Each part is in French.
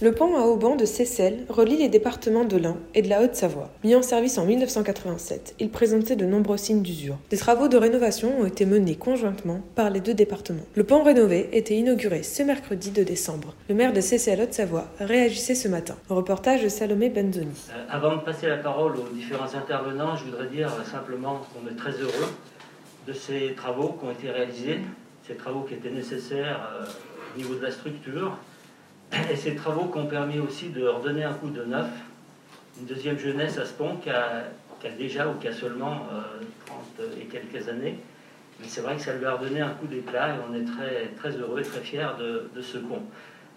Le pont à haubans de Seyssel relie les départements de l'Ain et de la Haute-Savoie. Mis en service en 1987, il présentait de nombreux signes d'usure. Des travaux de rénovation ont été menés conjointement par les deux départements. Le pont rénové était inauguré ce mercredi de décembre. Le maire de Seyssel Haute-Savoie réagissait ce matin. reportage de Salomé Benzoni. Euh, avant de passer la parole aux différents intervenants, je voudrais dire simplement qu'on est très heureux de ces travaux qui ont été réalisés, ces travaux qui étaient nécessaires euh, au niveau de la structure et ces travaux qui ont permis aussi de redonner un coup de neuf, une deuxième jeunesse à ce pont qui a, déjà ou qui a seulement 30 euh, et quelques années. Mais c'est vrai que ça lui a redonné un coup d'éclat et on est très, très heureux et très fiers de, ce pont.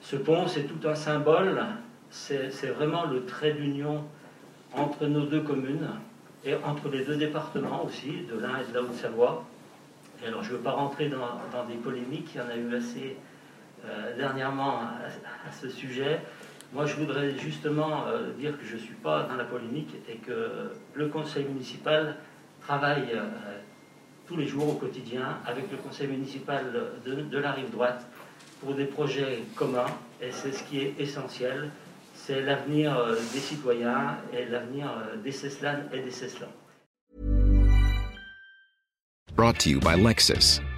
Ce pont, c'est tout un symbole, c'est vraiment le trait d'union entre nos deux communes et entre les deux départements aussi, de l'Ain et de la Haute-Savoie. Et alors, je ne veux pas rentrer dans, des polémiques, il y en a eu assez euh, dernièrement à, ce sujet. Moi, je voudrais justement euh, dire que je ne suis pas dans la polémique et que le conseil municipal travaille euh, tous les jours au quotidien avec le conseil municipal de, la rive droite pour des projets communs et c'est ce qui est essentiel, c'est l'avenir des citoyens et l'avenir des Ceslanes et des Ceslans.